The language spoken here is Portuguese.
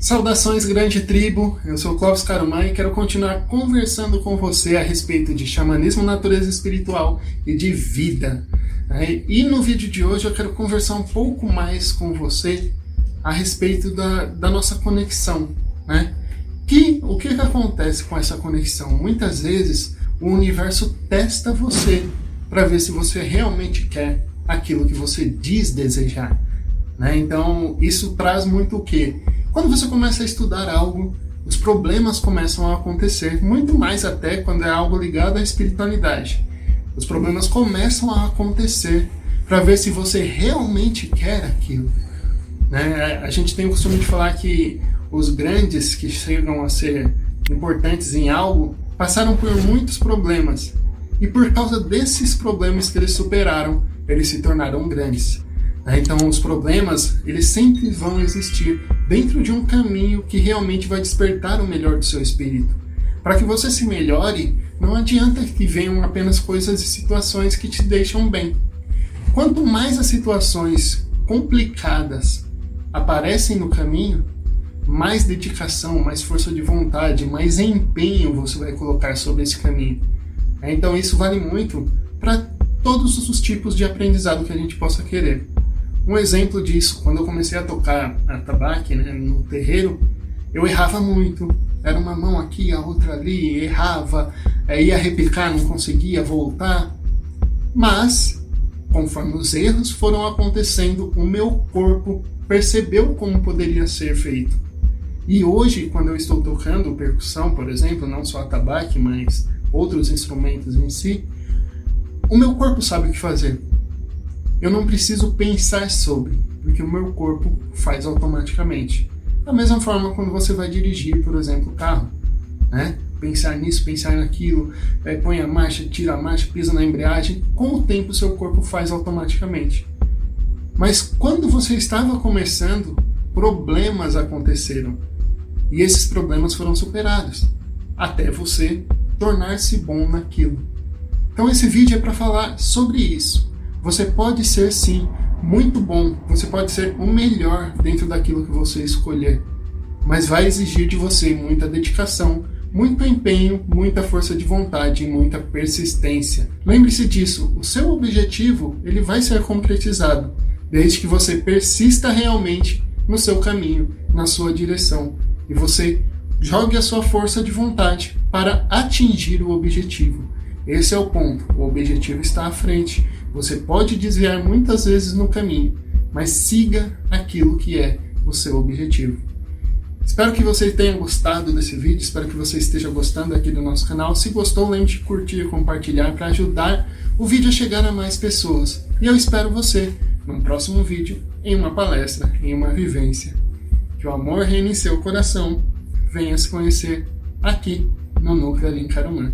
Saudações, grande tribo! Eu sou Clóvis Carumã e quero continuar conversando com você a respeito de xamanismo, natureza espiritual e de vida. E no vídeo de hoje eu quero conversar um pouco mais com você a respeito da, da nossa conexão. Né? Que, o que, que acontece com essa conexão? Muitas vezes o universo testa você para ver se você realmente quer aquilo que você diz desejar. Né? Então, isso traz muito o quê? Quando você começa a estudar algo, os problemas começam a acontecer, muito mais até quando é algo ligado à espiritualidade. Os problemas começam a acontecer para ver se você realmente quer aquilo. Né? A gente tem o costume de falar que os grandes que chegam a ser importantes em algo passaram por muitos problemas. E por causa desses problemas que eles superaram, eles se tornaram grandes. Né? Então, os problemas, eles sempre vão existir dentro de um caminho que realmente vai despertar o melhor do seu espírito. Para que você se melhore, não adianta que venham apenas coisas e situações que te deixam bem. Quanto mais as situações complicadas aparecem no caminho, mais dedicação, mais força de vontade, mais empenho você vai colocar sobre esse caminho. Então isso vale muito para todos os tipos de aprendizado que a gente possa querer. Um exemplo disso, quando eu comecei a tocar atabaque né, no terreiro, eu errava muito. Era uma mão aqui, a outra ali, errava, é, ia repicar, não conseguia voltar. Mas, conforme os erros foram acontecendo, o meu corpo percebeu como poderia ser feito. E hoje, quando eu estou tocando percussão, por exemplo, não só atabaque, mas outros instrumentos em si, o meu corpo sabe o que fazer. Eu não preciso pensar sobre, porque o meu corpo faz automaticamente. Da mesma forma quando você vai dirigir, por exemplo, o carro, né? Pensar nisso, pensar naquilo, é, põe a marcha, tira a marcha, pisa na embreagem, com o tempo o seu corpo faz automaticamente. Mas quando você estava começando, problemas aconteceram. E esses problemas foram superados, até você tornar-se bom naquilo. Então esse vídeo é para falar sobre isso. Você pode ser sim muito bom, você pode ser o melhor dentro daquilo que você escolher, mas vai exigir de você muita dedicação, muito empenho, muita força de vontade e muita persistência. Lembre-se disso, o seu objetivo ele vai ser concretizado desde que você persista realmente no seu caminho, na sua direção e você jogue a sua força de vontade para atingir o objetivo. Esse é o ponto. O objetivo está à frente. Você pode desviar muitas vezes no caminho, mas siga aquilo que é o seu objetivo. Espero que você tenha gostado desse vídeo, espero que você esteja gostando aqui do nosso canal. Se gostou, lembre de curtir e compartilhar para ajudar o vídeo a chegar a mais pessoas. E eu espero você no próximo vídeo, em uma palestra, em uma vivência. Que o amor reine em seu coração. Venha se conhecer aqui no Núcleo Alincarumã.